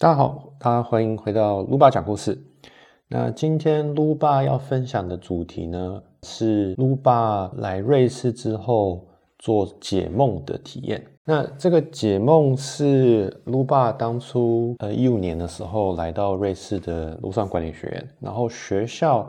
大家好，大家欢迎回到卢爸讲故事。那今天卢爸要分享的主题呢，是卢爸来瑞士之后做解梦的体验。那这个解梦是卢爸当初呃一五年的时候来到瑞士的卢上管理学院，然后学校。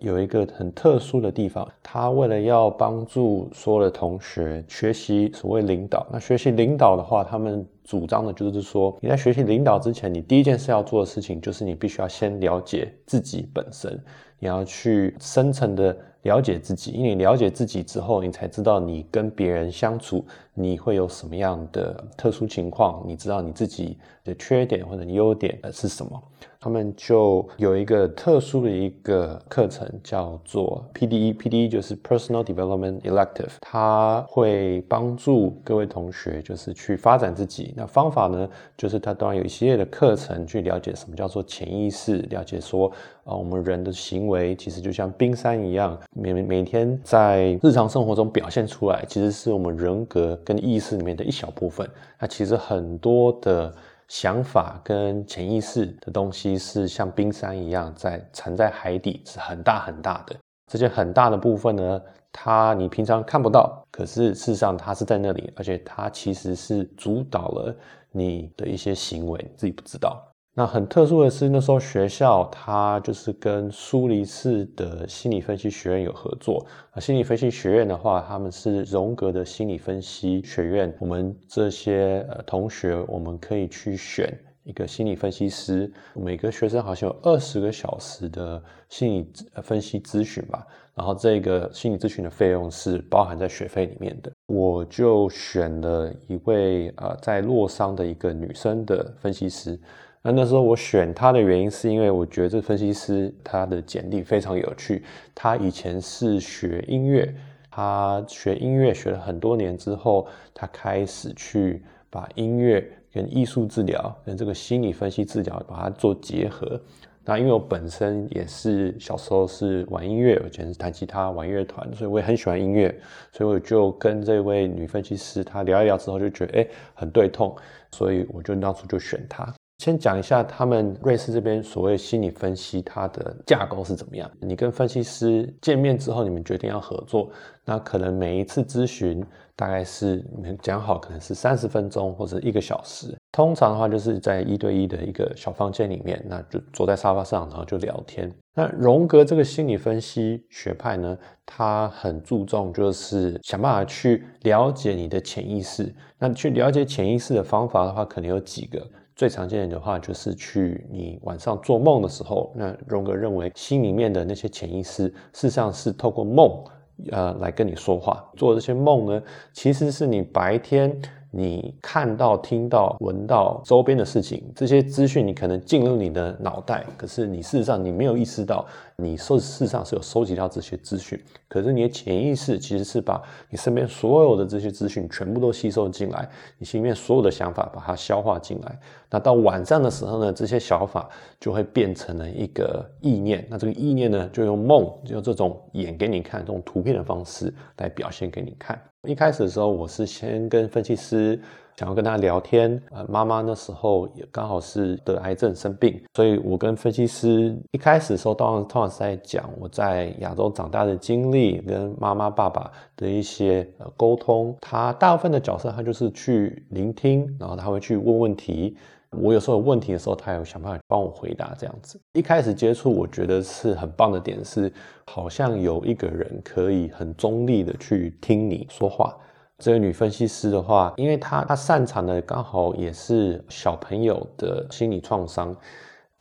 有一个很特殊的地方，他为了要帮助所有的同学学习所谓领导，那学习领导的话，他们主张的就是说，你在学习领导之前，你第一件事要做的事情就是你必须要先了解自己本身，你要去深层的了解自己，因为你了解自己之后，你才知道你跟别人相处你会有什么样的特殊情况，你知道你自己的缺点或者优点是什么。他们就有一个特殊的一个课程，叫做 PDE，PDE 就是 Personal Development Elective，它会帮助各位同学就是去发展自己。那方法呢，就是它当然有一系列的课程去了解什么叫做潜意识，了解说啊，我们人的行为其实就像冰山一样，每每天在日常生活中表现出来，其实是我们人格跟意识里面的一小部分。那其实很多的。想法跟潜意识的东西是像冰山一样在沉在海底，是很大很大的。这些很大的部分呢，它你平常看不到，可是事实上它是在那里，而且它其实是主导了你的一些行为，自己不知道。那很特殊的是，那时候学校它就是跟苏黎世的心理分析学院有合作。啊，心理分析学院的话，他们是荣格的心理分析学院。我们这些呃同学，我们可以去选一个心理分析师。每个学生好像有二十个小时的心理分析咨询吧。然后这个心理咨询的费用是包含在学费里面的。我就选了一位呃在洛桑的一个女生的分析师。那那时候我选他的原因，是因为我觉得这分析师他的简历非常有趣。他以前是学音乐，他学音乐学了很多年之后，他开始去把音乐跟艺术治疗跟这个心理分析治疗把它做结合。那因为我本身也是小时候是玩音乐，我以前是弹吉他玩乐团，所以我也很喜欢音乐，所以我就跟这位女分析师她聊一聊之后，就觉得哎很对痛，所以我就当初就选她。先讲一下他们瑞士这边所谓心理分析，它的架构是怎么样？你跟分析师见面之后，你们决定要合作，那可能每一次咨询大概是你们讲好，可能是三十分钟或者一个小时。通常的话，就是在一对一的一个小房间里面，那就坐在沙发上，然后就聊天。那荣格这个心理分析学派呢，他很注重就是想办法去了解你的潜意识。那去了解潜意识的方法的话，可能有几个。最常见的话就是去你晚上做梦的时候，那荣格认为心里面的那些潜意识，事实上是透过梦，呃，来跟你说话。做这些梦呢，其实是你白天。你看到、听到、闻到周边的事情，这些资讯你可能进入你的脑袋，可是你事实上你没有意识到，你收事实上是有收集到这些资讯，可是你的潜意识其实是把你身边所有的这些资讯全部都吸收进来，你心里面所有的想法把它消化进来。那到晚上的时候呢，这些想法就会变成了一个意念，那这个意念呢，就用梦，就用这种演给你看、这种图片的方式来表现给你看。一开始的时候，我是先跟分析师想要跟他聊天。呃，妈妈那时候也刚好是得癌症生病，所以我跟分析师一开始的时候，当然通常是在讲我在亚洲长大的经历，跟妈妈爸爸的一些呃沟通。他大部分的角色，他就是去聆听，然后他会去问问题。我有时候有问题的时候，他有想办法帮我回答这样子。一开始接触，我觉得是很棒的点是，好像有一个人可以很中立的去听你说话。这个女分析师的话，因为她她擅长的刚好也是小朋友的心理创伤。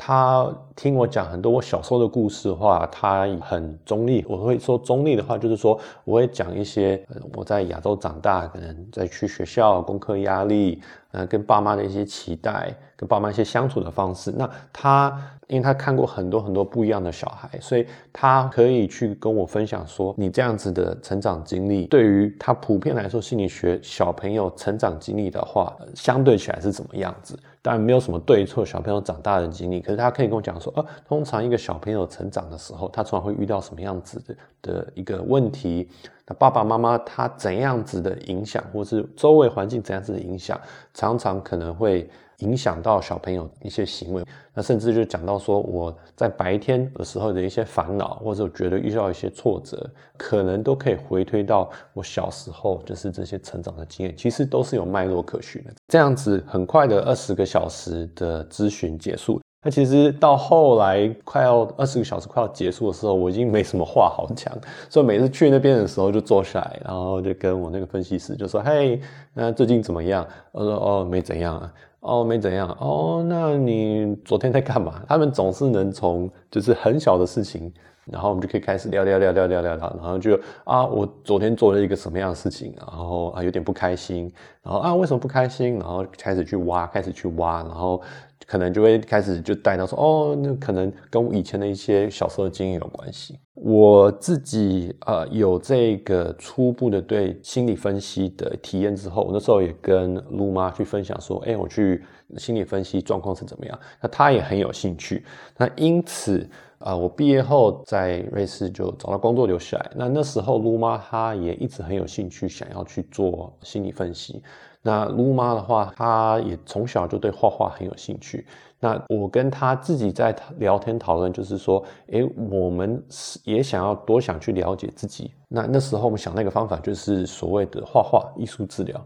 他听我讲很多我小时候的故事的话，他很中立。我会说中立的话，就是说我会讲一些我在亚洲长大，可能在去学校功课压力。呃，跟爸妈的一些期待，跟爸妈一些相处的方式。那他，因为他看过很多很多不一样的小孩，所以他可以去跟我分享说，你这样子的成长经历，对于他普遍来说，心理学小朋友成长经历的话，相对起来是怎么样子？当然没有什么对错，小朋友长大的经历，可是他可以跟我讲说，呃，通常一个小朋友成长的时候，他通常会遇到什么样子的的一个问题。爸爸妈妈他怎样子的影响，或是周围环境怎样子的影响，常常可能会影响到小朋友一些行为。那甚至就讲到说，我在白天的时候的一些烦恼，或者觉得遇到一些挫折，可能都可以回推到我小时候就是这些成长的经验，其实都是有脉络可循的。这样子很快的二十个小时的咨询结束。那其实到后来快要二十个小时快要结束的时候，我已经没什么话好讲，所以每次去那边的时候就坐下来，然后就跟我那个分析师就说：“嘿，那最近怎么样？”我说：“哦，没怎样啊。”“哦，没怎样。”“哦，那你昨天在干嘛？”他们总是能从就是很小的事情。然后我们就可以开始聊聊聊聊聊聊，然后就啊，我昨天做了一个什么样的事情，然后啊有点不开心，然后啊为什么不开心？然后开始去挖，开始去挖，然后可能就会开始就带到说，哦，那可能跟我以前的一些小时候的经验有关系。我自己呃有这个初步的对心理分析的体验之后，我那时候也跟露妈去分享说，哎，我去心理分析状况是怎么样？那她也很有兴趣，那因此。啊，我毕业后在瑞士就找到工作留下来。那那时候卢妈她也一直很有兴趣，想要去做心理分析。那卢妈的话，她也从小就对画画很有兴趣。那我跟她自己在聊天讨论，就是说，诶，我们也想要多想去了解自己。那那时候我们想那个方法就是所谓的画画艺术治疗。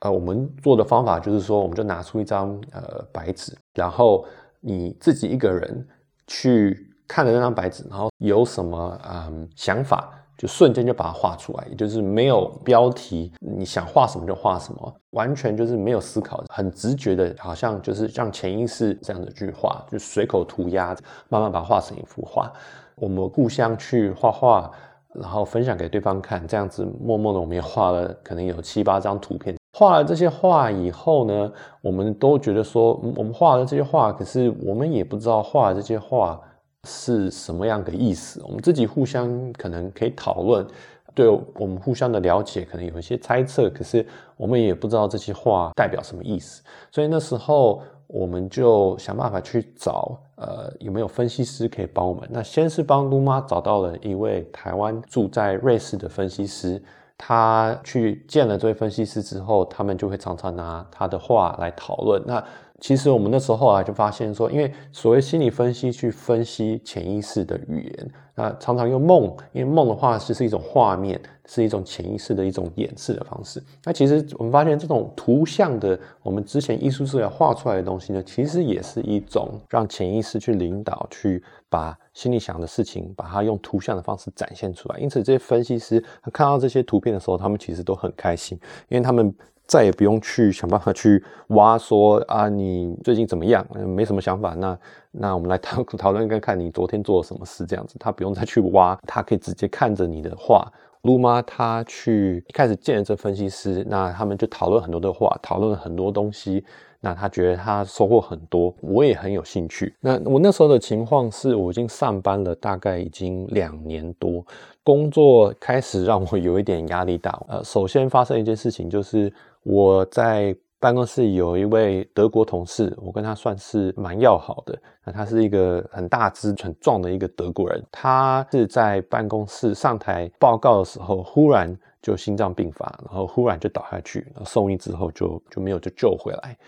呃，我们做的方法就是说，我们就拿出一张呃白纸，然后你自己一个人去。看了那张白纸，然后有什么嗯想法，就瞬间就把它画出来，也就是没有标题，你想画什么就画什么，完全就是没有思考，很直觉的，好像就是像潜意识这样的句话，就随口涂鸦，慢慢把它画成一幅画。我们互相去画画，然后分享给对方看，这样子默默的我们也画了可能有七八张图片。画了这些画以后呢，我们都觉得说，我们画了这些画，可是我们也不知道画这些画。是什么样的意思？我们自己互相可能可以讨论，对我们互相的了解可能有一些猜测，可是我们也不知道这些话代表什么意思。所以那时候我们就想办法去找，呃，有没有分析师可以帮我们？那先是帮卢妈找到了一位台湾住在瑞士的分析师，他去见了这位分析师之后，他们就会常常拿他的话来讨论。那其实我们那时候啊就发现说，因为所谓心理分析去分析潜意识的语言，那常常用梦，因为梦的话是是一种画面，是一种潜意识的一种演示的方式。那其实我们发现这种图像的，我们之前艺术治疗画出来的东西呢，其实也是一种让潜意识去领导，去把心里想的事情，把它用图像的方式展现出来。因此，这些分析师他看到这些图片的时候，他们其实都很开心，因为他们。再也不用去想办法去挖说啊，你最近怎么样？没什么想法，那那我们来讨讨论看看你昨天做了什么事这样子。他不用再去挖，他可以直接看着你的画。卢妈她去一开始见了这分析师，那他们就讨论很多的话，讨论了很多东西。那她觉得她收获很多，我也很有兴趣。那我那时候的情况是我已经上班了，大概已经两年多，工作开始让我有一点压力大。呃，首先发生一件事情就是。我在办公室有一位德国同事，我跟他算是蛮要好的。那他是一个很大只、很壮的一个德国人。他是在办公室上台报告的时候，忽然就心脏病发，然后忽然就倒下去，然后送医之后就就没有就救回来。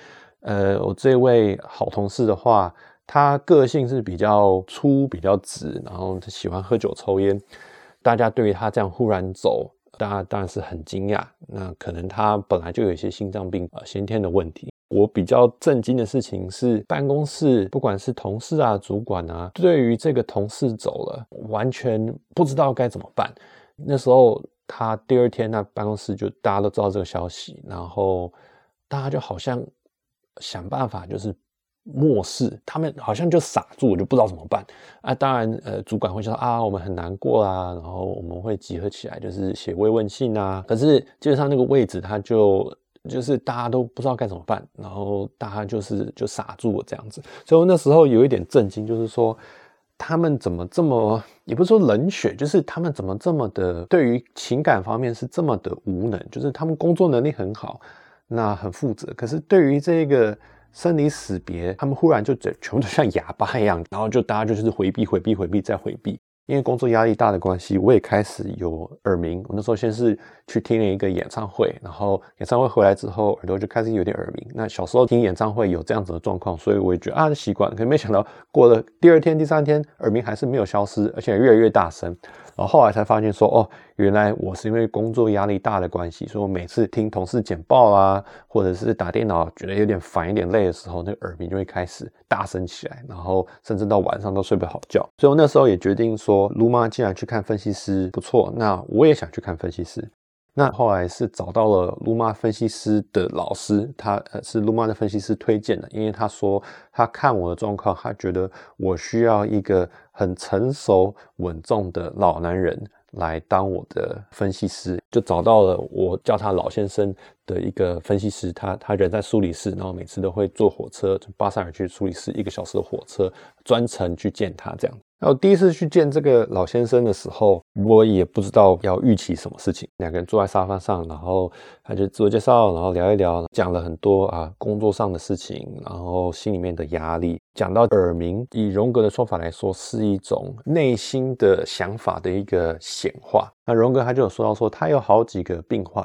呃，我这位好同事的话，他个性是比较粗、比较直，然后他喜欢喝酒、抽烟。大家对于他这样忽然走。大家当然是很惊讶，那可能他本来就有一些心脏病呃先天的问题。我比较震惊的事情是，办公室不管是同事啊、主管啊，对于这个同事走了，完全不知道该怎么办。那时候他第二天，那办公室就大家都知道这个消息，然后大家就好像想办法就是。漠视他们，好像就傻住，我就不知道怎么办啊！当然，呃，主管会说啊，我们很难过啊，然后我们会集合起来，就是写慰问信啊。可是基本上那个位置，他就就是大家都不知道该怎么办，然后大家就是就傻住了这样子。所以那时候有一点震惊，就是说他们怎么这么，也不是说冷血，就是他们怎么这么的对于情感方面是这么的无能，就是他们工作能力很好，那很负责，可是对于这个。生离死别，他们忽然就整全部都像哑巴一样，然后就大家就是回避、回避、回避再回避。因为工作压力大的关系，我也开始有耳鸣。我那时候先是去听了一个演唱会，然后演唱会回来之后，耳朵就开始有点耳鸣。那小时候听演唱会有这样子的状况，所以我也觉得啊习惯。可没想到过了第二天、第三天，耳鸣还是没有消失，而且越来越大声。然后后来才发现说，哦，原来我是因为工作压力大的关系，所以我每次听同事简报啊，或者是打电脑觉得有点烦、有点累的时候，那个耳鸣就会开始大声起来，然后甚至到晚上都睡不好觉。所以我那时候也决定说，卢妈既然去看分析师不错，那我也想去看分析师。那后来是找到了卢妈分析师的老师，他呃是卢妈的分析师推荐的，因为他说他看我的状况，他觉得我需要一个很成熟稳重的老男人来当我的分析师，就找到了我叫他老先生的一个分析师，他他人在苏黎世，然后每次都会坐火车从巴塞尔去苏黎世一个小时的火车，专程去见他这样。那我第一次去见这个老先生的时候，我也不知道要预期什么事情。两个人坐在沙发上，然后他就自我介绍，然后聊一聊，讲了很多啊工作上的事情，然后心里面的压力。讲到耳鸣，以荣格的说法来说，是一种内心的想法的一个显化。那荣格他就有说到说，他有好几个病患。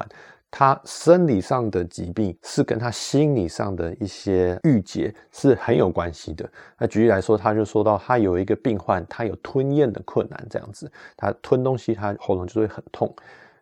他生理上的疾病是跟他心理上的一些郁结是很有关系的。那举例来说，他就说到他有一个病患，他有吞咽的困难，这样子，他吞东西，他喉咙就会很痛。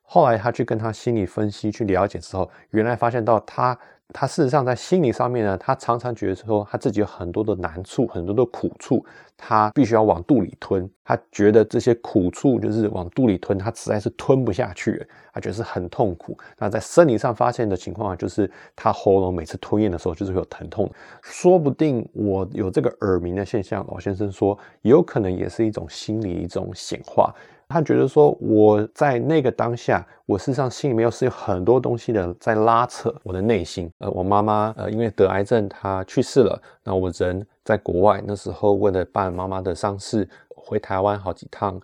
后来他去跟他心理分析去了解之后，原来发现到他。他事实上在心理上面呢，他常常觉得说他自己有很多的难处，很多的苦处，他必须要往肚里吞。他觉得这些苦处就是往肚里吞，他实在是吞不下去，他觉得是很痛苦。那在生理上发现的情况就是他喉咙每次吞咽的时候就是会有疼痛。说不定我有这个耳鸣的现象，老先生说有可能也是一种心理一种显化。他觉得说，我在那个当下，我事实上心里面是有很多东西的在拉扯我的内心。呃，我妈妈呃因为得癌症，她去世了。那我人在国外，那时候为了办妈妈的丧事，回台湾好几趟，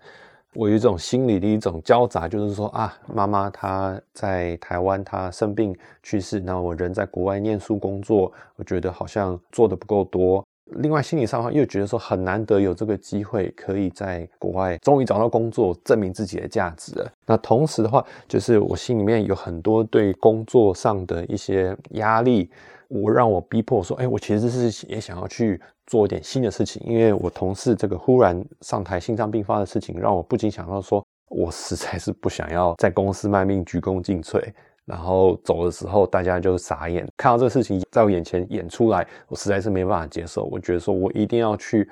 我有一种心理的一种交杂，就是说啊，妈妈她在台湾她生病去世，那我人在国外念书工作，我觉得好像做的不够多。另外，心理上的话，又觉得说很难得有这个机会，可以在国外终于找到工作，证明自己的价值了。那同时的话，就是我心里面有很多对工作上的一些压力，我让我逼迫说，哎，我其实是也想要去做一点新的事情。因为我同事这个忽然上台心脏病发的事情，让我不禁想到说，我实在是不想要在公司卖命、鞠躬尽瘁。然后走的时候，大家就傻眼，看到这个事情在我眼前演出来，我实在是没办法接受。我觉得说，我一定要去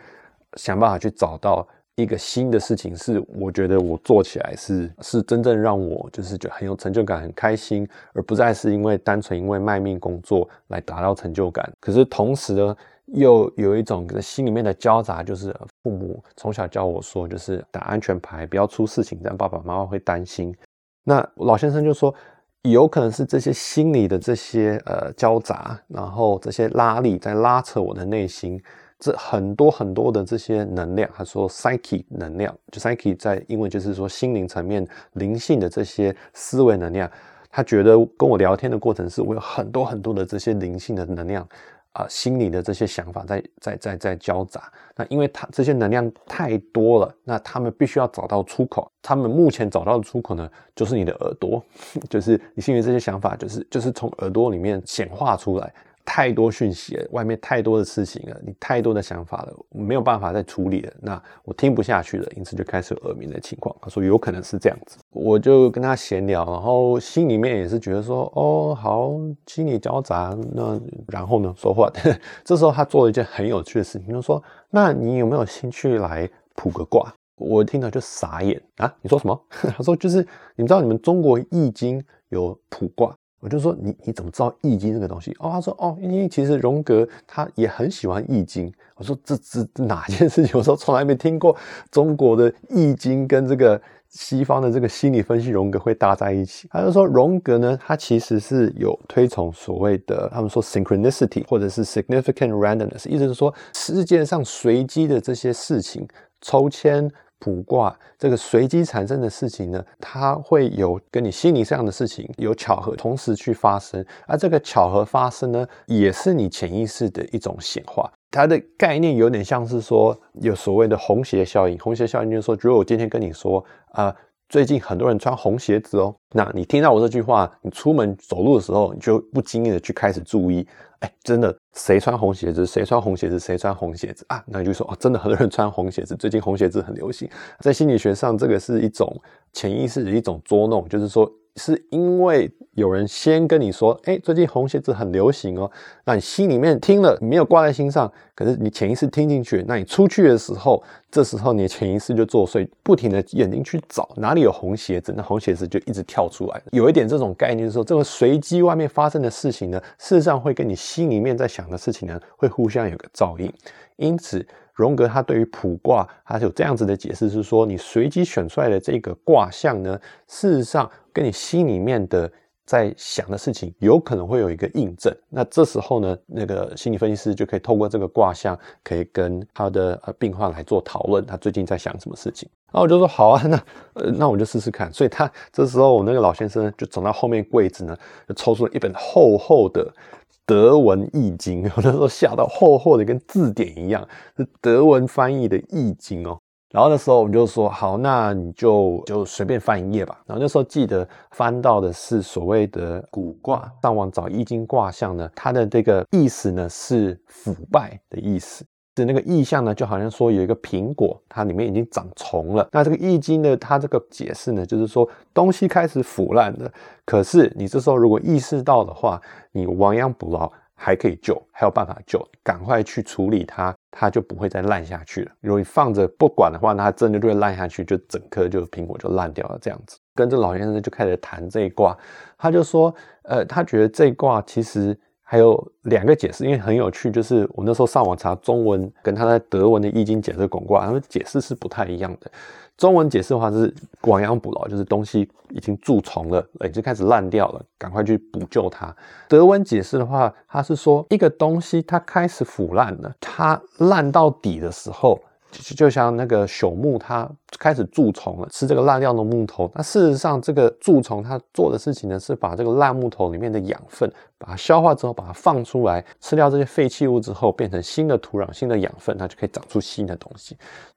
想办法去找到一个新的事情，是我觉得我做起来是是真正让我就是觉得很有成就感、很开心，而不再是因为单纯因为卖命工作来达到成就感。可是同时呢，又有一种心里面的交杂，就是父母从小教我说，就是打安全牌，不要出事情，这样爸爸妈妈会担心。那老先生就说。有可能是这些心理的这些呃交杂，然后这些拉力在拉扯我的内心，这很多很多的这些能量，他说 psyche 能量，就 psyche 在英文就是说心灵层面灵性的这些思维能量，他觉得跟我聊天的过程是我有很多很多的这些灵性的能量。啊，心里的这些想法在在在在交杂，那因为他这些能量太多了，那他们必须要找到出口。他们目前找到的出口呢，就是你的耳朵，就是你心里这些想法，就是就是从耳朵里面显化出来。太多讯息了，外面太多的事情了，你太多的想法了，没有办法再处理了。那我听不下去了，因此就开始耳鸣的情况。他说有可能是这样子，我就跟他闲聊，然后心里面也是觉得说，哦，好，心里交杂。那然后呢，说话。这时候他做了一件很有趣的事情，就说，那你有没有兴趣来卜个卦？我听到就傻眼啊！你说什么？他说就是你知道你们中国易经有卜卦。我就说你你怎么知道易经这个东西？哦，他说哦，因为其实荣格他也很喜欢易经。我说这这哪件事情？我说从来没听过中国的易经跟这个西方的这个心理分析荣格会搭在一起。他就说荣格呢，他其实是有推崇所谓的他们说 synchronicity 或者是 significant randomness，意思是说世界上随机的这些事情，抽签。卜卦这个随机产生的事情呢，它会有跟你心理上的事情有巧合同时去发生，而这个巧合发生呢，也是你潜意识的一种显化。它的概念有点像是说有所谓的红鞋效应。红鞋效应就是说，如果我今天跟你说啊，最近很多人穿红鞋子哦，那你听到我这句话，你出门走路的时候，你就不经意的去开始注意，哎，真的谁穿红鞋子？谁穿红鞋子？谁穿红鞋子啊？那你就说哦，真的很多人穿红鞋子，最近红鞋子很流行。在心理学上，这个是一种潜意识的一种捉弄，就是说。是因为有人先跟你说，哎，最近红鞋子很流行哦，那你心里面听了没有挂在心上，可是你潜意识听进去，那你出去的时候，这时候你的潜意识就作祟，不停的眼睛去找哪里有红鞋子，那红鞋子就一直跳出来。有一点这种概念，就是说这个随机外面发生的事情呢，事实上会跟你心里面在想的事情呢，会互相有个照应，因此。荣格他对于卜卦，他有这样子的解释，是说你随机选出来的这个卦象呢，事实上跟你心里面的在想的事情有可能会有一个印证。那这时候呢，那个心理分析师就可以透过这个卦象，可以跟他的呃病患来做讨论，他最近在想什么事情。然后我就说好啊，那呃那我就试试看。所以他这时候我那个老先生就走到后面柜子呢，就抽出了一本厚厚的。德文易经，我那时候吓到厚厚的跟字典一样，是德文翻译的易经哦。然后那时候我们就说好，那你就就随便翻一页吧。然后那时候记得翻到的是所谓的古卦，上网找易经卦象呢，它的这个意思呢是腐败的意思。是那个意象呢，就好像说有一个苹果，它里面已经长虫了。那这个易经呢，它这个解释呢，就是说东西开始腐烂了。可是你这时候如果意识到的话，你亡羊补牢还可以救，还有办法救，赶快去处理它，它就不会再烂下去了。如果你放着不管的话，那它真的就会烂下去，就整颗就苹果就烂掉了。这样子，跟着老先生就开始谈这一卦，他就说，呃，他觉得这一卦其实。还有两个解释，因为很有趣，就是我那时候上网查中文，跟他在德文的易经解释拱卦，他们解释是不太一样的。中文解释的话是亡羊补牢，就是东西已经蛀虫了，已经开始烂掉了，赶快去补救它。德文解释的话，它是说一个东西它开始腐烂了，它烂到底的时候。就像那个朽木，它开始蛀虫了，吃这个烂掉的木头。那事实上，这个蛀虫它做的事情呢，是把这个烂木头里面的养分，把它消化之后，把它放出来，吃掉这些废弃物之后，变成新的土壤、新的养分，它就可以长出新的东西。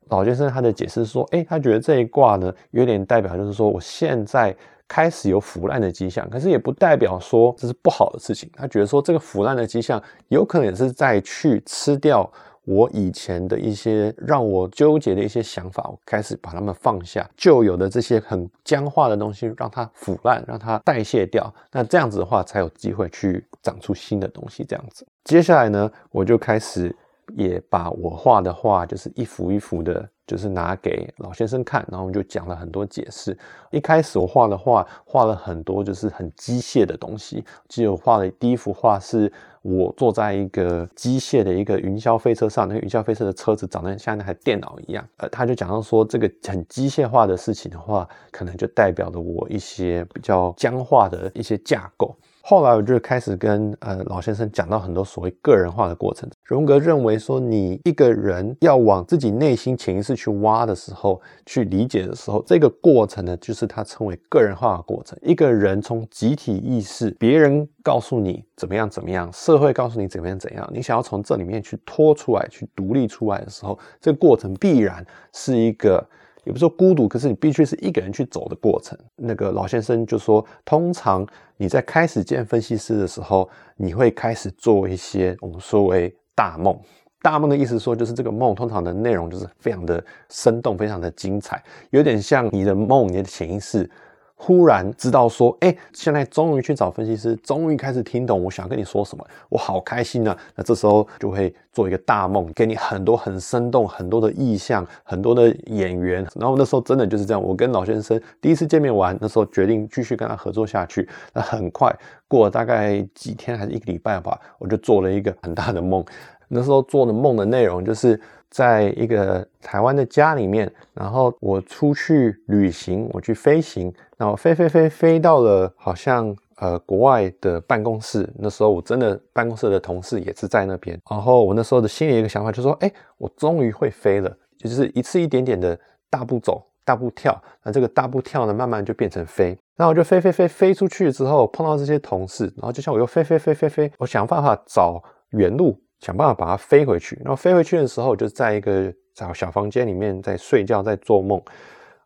老先生他的解释说，哎，他觉得这一卦呢，有点代表就是说，我现在开始有腐烂的迹象，可是也不代表说这是不好的事情。他觉得说，这个腐烂的迹象有可能也是在去吃掉。我以前的一些让我纠结的一些想法，我开始把它们放下，旧有的这些很僵化的东西，让它腐烂，让它代谢掉。那这样子的话，才有机会去长出新的东西。这样子，接下来呢，我就开始也把我画的画，就是一幅一幅的，就是拿给老先生看，然后我们就讲了很多解释。一开始我画的画，画了很多就是很机械的东西。记得我画的第一幅画是。我坐在一个机械的一个云霄飞车上，那个云霄飞车的车子长得像那台电脑一样。呃，他就讲到说，这个很机械化的事情的话，可能就代表了我一些比较僵化的一些架构。后来我就开始跟呃老先生讲到很多所谓个人化的过程。荣格认为说，你一个人要往自己内心潜意识去挖的时候，去理解的时候，这个过程呢，就是他称为个人化的过程。一个人从集体意识，别人告诉你怎么样怎么样，社会告诉你怎么样怎样，你想要从这里面去脱出来，去独立出来的时候，这个过程必然是一个。也不是说孤独，可是你必须是一个人去走的过程。那个老先生就说，通常你在开始见分析师的时候，你会开始做一些我们说为大梦。大梦的意思说，就是这个梦通常的内容就是非常的生动，非常的精彩，有点像你的梦，你的潜意识。忽然知道说，哎，现在终于去找分析师，终于开始听懂我想跟你说什么，我好开心啊！那这时候就会做一个大梦，给你很多很生动、很多的意象、很多的演员。然后那时候真的就是这样，我跟老先生第一次见面完，那时候决定继续跟他合作下去。那很快过了大概几天还是一个礼拜吧，我就做了一个很大的梦。那时候做的梦的内容就是。在一个台湾的家里面，然后我出去旅行，我去飞行，然后飞飞飞飞到了好像呃国外的办公室。那时候我真的办公室的同事也是在那边。然后我那时候的心里一个想法就是说：哎，我终于会飞了，就是一次一点点的大步走、大步跳。那这个大步跳呢，慢慢就变成飞。那我就飞飞飞飞出去之后，碰到这些同事，然后就像我又飞飞飞飞飞，我想办法找原路。想办法把它飞回去。然后飞回去的时候，就在一个小小房间里面在睡觉，在做梦。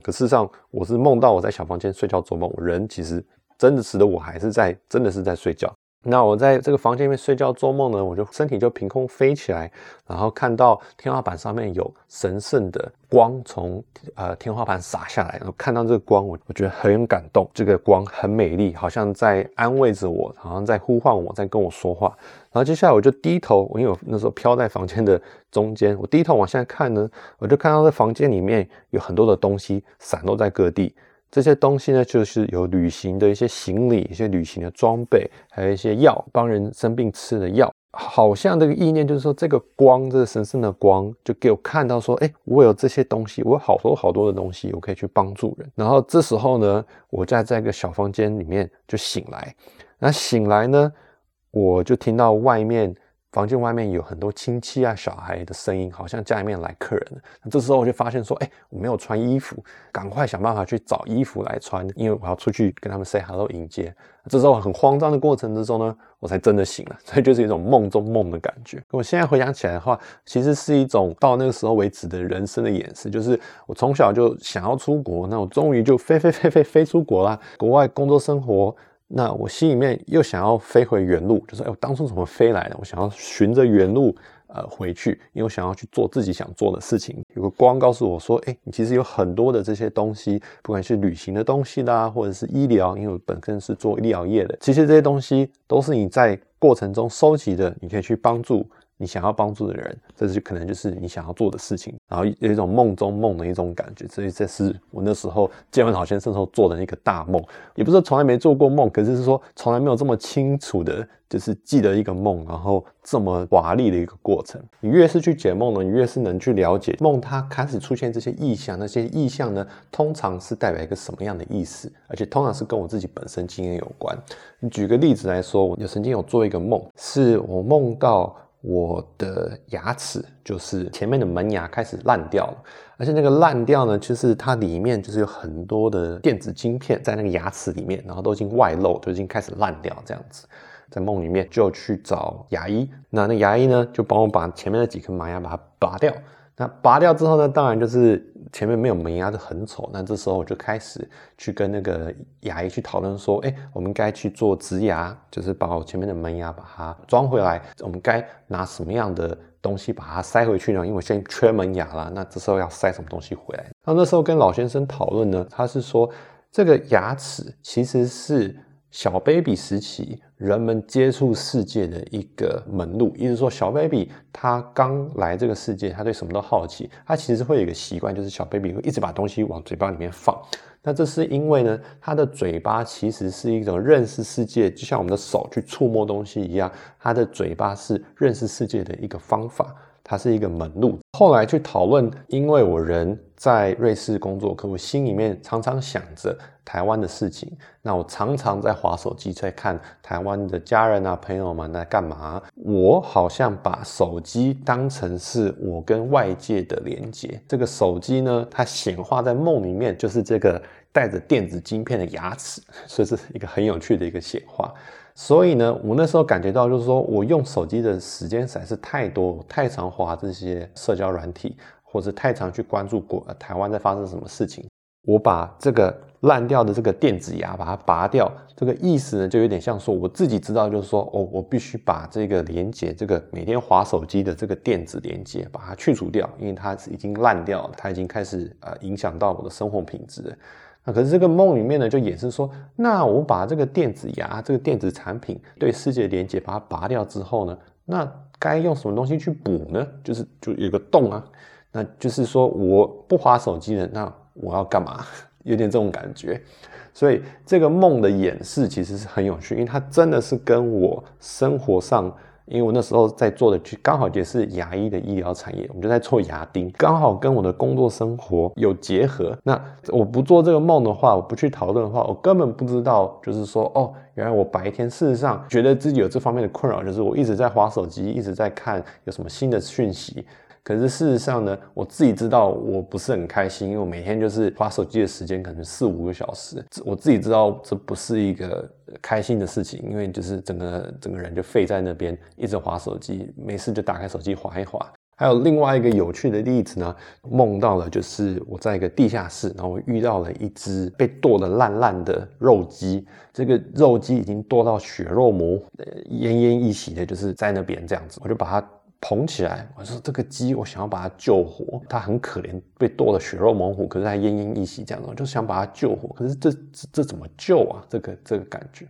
可事实上，我是梦到我在小房间睡觉做梦，我人其实真的使得我还是在，真的是在睡觉。那我在这个房间里面睡觉做梦呢，我就身体就凭空飞起来，然后看到天花板上面有神圣的光从呃天花板洒下来，然后看到这个光，我我觉得很感动，这个光很美丽，好像在安慰着我，好像在呼唤我，在跟我说话。然后接下来我就低头，因为我那时候飘在房间的中间，我低头往下看呢，我就看到这房间里面有很多的东西散落在各地。这些东西呢，就是有旅行的一些行李、一些旅行的装备，还有一些药，帮人生病吃的药。好像这个意念就是说，这个光，这个神圣的光，就给我看到说，哎，我有这些东西，我有好多好多的东西，我可以去帮助人。然后这时候呢，我在这个小房间里面就醒来。那醒来呢，我就听到外面。房间外面有很多亲戚啊、小孩的声音，好像家里面来客人了。那这时候我就发现说，哎，我没有穿衣服，赶快想办法去找衣服来穿，因为我要出去跟他们 say hello 迎接。这时候很慌张的过程之中呢，我才真的醒了，所以就是一种梦中梦的感觉。我现在回想起来的话，其实是一种到那个时候为止的人生的演示，就是我从小就想要出国，那我终于就飞飞飞飞飞出国啦，国外工作生活。那我心里面又想要飞回原路，就是哎，我当初怎么飞来的？我想要循着原路呃回去，因为我想要去做自己想做的事情。有个光告诉我说，哎，你其实有很多的这些东西，不管是旅行的东西啦，或者是医疗，因为我本身是做医疗业的，其实这些东西都是你在过程中收集的，你可以去帮助。你想要帮助的人，这就可能就是你想要做的事情，然后有一种梦中梦的一种感觉，所以这是我那时候见完老先生时候做的那个大梦，也不是说从来没做过梦，可是是说从来没有这么清楚的，就是记得一个梦，然后这么华丽的一个过程。你越是去解梦呢，你越是能去了解梦，它开始出现这些意象，那些意象呢，通常是代表一个什么样的意思，而且通常是跟我自己本身经验有关。你举个例子来说，我曾经有做一个梦，是我梦到。我的牙齿就是前面的门牙开始烂掉了，而且那个烂掉呢，就是它里面就是有很多的电子晶片在那个牙齿里面，然后都已经外露，都已经开始烂掉这样子。在梦里面就去找牙医，那那牙医呢就帮我把前面的几颗门牙把它拔掉。那拔掉之后呢，当然就是前面没有门牙就很丑。那这时候我就开始去跟那个牙医去讨论说，哎，我们该去做植牙，就是把我前面的门牙把它装回来。我们该拿什么样的东西把它塞回去呢？因为我现在缺门牙了，那这时候要塞什么东西回来？那那时候跟老先生讨论呢，他是说这个牙齿其实是。小 baby 时期，人们接触世界的一个门路，意思说，小 baby 他刚来这个世界，他对什么都好奇，他其实会有一个习惯，就是小 baby 会一直把东西往嘴巴里面放。那这是因为呢，他的嘴巴其实是一种认识世界，就像我们的手去触摸东西一样，他的嘴巴是认识世界的一个方法。它是一个门路。后来去讨论，因为我人在瑞士工作，可我心里面常常想着台湾的事情。那我常常在划手机，在看台湾的家人啊、朋友们在干嘛。我好像把手机当成是我跟外界的连接。这个手机呢，它显化在梦里面，就是这个带着电子晶片的牙齿，所以是一个很有趣的一个显化。所以呢，我那时候感觉到，就是说我用手机的时间实在是太多，太常滑这些社交软体，或者太常去关注国台湾在发生什么事情。我把这个烂掉的这个电子牙把它拔掉，这个意思呢，就有点像说我自己知道，就是说哦，我必须把这个连接，这个每天滑手机的这个电子连接把它去除掉，因为它已经烂掉了，它已经开始呃影响到我的生活品质。可是这个梦里面呢，就衍生说，那我把这个电子牙、这个电子产品对世界连接把它拔掉之后呢，那该用什么东西去补呢？就是就有个洞啊，那就是说我不滑手机了，那我要干嘛？有点这种感觉。所以这个梦的演示其实是很有趣，因为它真的是跟我生活上。因为我那时候在做的，就刚好也是牙医的医疗产业，我们就在做牙钉，刚好跟我的工作生活有结合。那我不做这个梦的话，我不去讨论的话，我根本不知道，就是说，哦，原来我白天事实上觉得自己有这方面的困扰，就是我一直在划手机，一直在看有什么新的讯息。可是事实上呢，我自己知道我不是很开心，因为我每天就是花手机的时间可能四五个小时，我自己知道这不是一个开心的事情，因为就是整个整个人就废在那边，一直划手机，没事就打开手机划一划。还有另外一个有趣的例子呢，梦到了就是我在一个地下室，然后我遇到了一只被剁得烂烂的肉鸡，这个肉鸡已经剁到血肉模糊、奄奄一息的，就是在那边这样子，我就把它捧起来，我说这个鸡我想要把它救活，它很可怜，被剁得血肉模糊，可是它奄奄一息这样子，我就想把它救活，可是这这怎么救啊？这个这个感觉，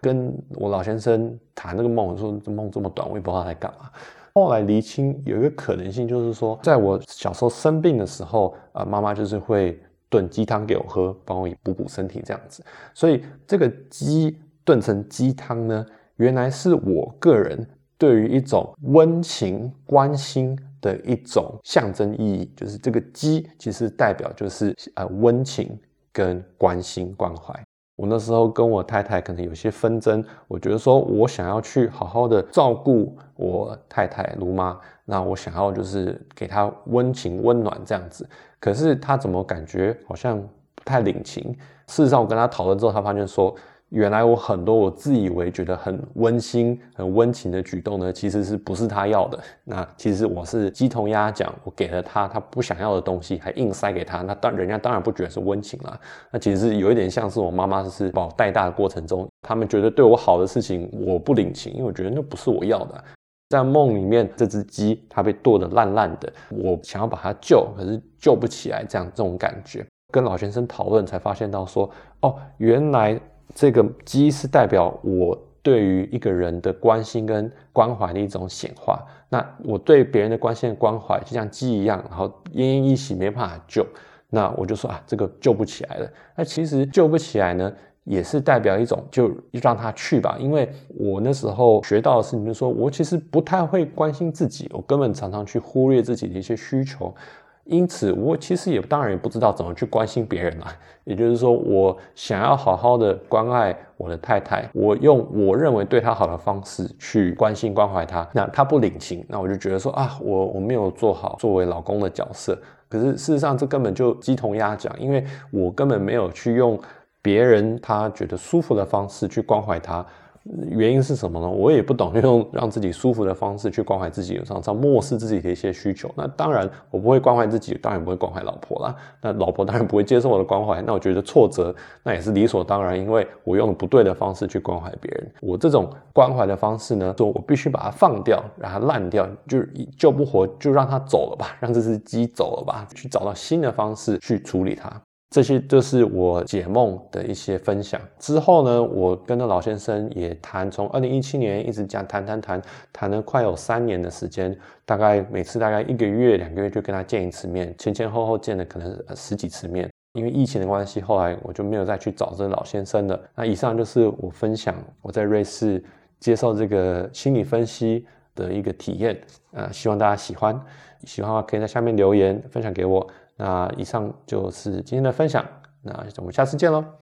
跟我老先生谈那个梦，我说这梦这么短，我也不知道他在干嘛。后来厘清有一个可能性，就是说，在我小时候生病的时候，啊，妈妈就是会炖鸡汤给我喝，帮我补补身体这样子。所以这个鸡炖成鸡汤呢，原来是我个人对于一种温情关心的一种象征意义，就是这个鸡其实代表就是呃温情跟关心关怀。我那时候跟我太太可能有些纷争，我觉得说我想要去好好的照顾我太太卢妈，那我想要就是给她温情温暖这样子，可是她怎么感觉好像不太领情？事实上，我跟她讨论之后，她发现说。原来我很多我自以为觉得很温馨、很温情的举动呢，其实是不是他要的？那其实我是鸡同鸭讲，我给了他他不想要的东西，还硬塞给他，那当人家当然不觉得是温情了。那其实有一点像是我妈妈是把我带大的过程中，他们觉得对我好的事情我不领情，因为我觉得那不是我要的。在梦里面，这只鸡它被剁得烂烂的，我想要把它救，可是救不起来，这样这种感觉。跟老先生讨论才发现到说，哦，原来。这个鸡是代表我对于一个人的关心跟关怀的一种显化。那我对别人的关心关怀，就像鸡一样，然后奄奄一息没办法救，那我就说啊，这个救不起来了。那其实救不起来呢，也是代表一种就让他去吧。因为我那时候学到的是，你们说我其实不太会关心自己，我根本常常去忽略自己的一些需求。因此，我其实也当然也不知道怎么去关心别人了。也就是说，我想要好好的关爱我的太太，我用我认为对她好的方式去关心关怀她。那她不领情，那我就觉得说啊，我我没有做好作为老公的角色。可是事实上，这根本就鸡同鸭讲，因为我根本没有去用别人他觉得舒服的方式去关怀她。原因是什么呢？我也不懂，用让自己舒服的方式去关怀自己，常常漠视自己的一些需求。那当然，我不会关怀自己，当然不会关怀老婆啦。那老婆当然不会接受我的关怀。那我觉得挫折，那也是理所当然，因为我用了不对的方式去关怀别人。我这种关怀的方式呢，说我必须把它放掉，让它烂掉，就是救不活，就让它走了吧，让这只鸡走了吧，去找到新的方式去处理它。这些都是我解梦的一些分享。之后呢，我跟着老先生也谈，从二零一七年一直讲谈谈谈，谈了快有三年的时间，大概每次大概一个月、两个月就跟他见一次面，前前后后见了可能十几次面。因为疫情的关系，后来我就没有再去找这老先生了。那以上就是我分享我在瑞士接受这个心理分析的一个体验。呃，希望大家喜欢，喜欢的话可以在下面留言分享给我。那以上就是今天的分享，那我们下次见喽。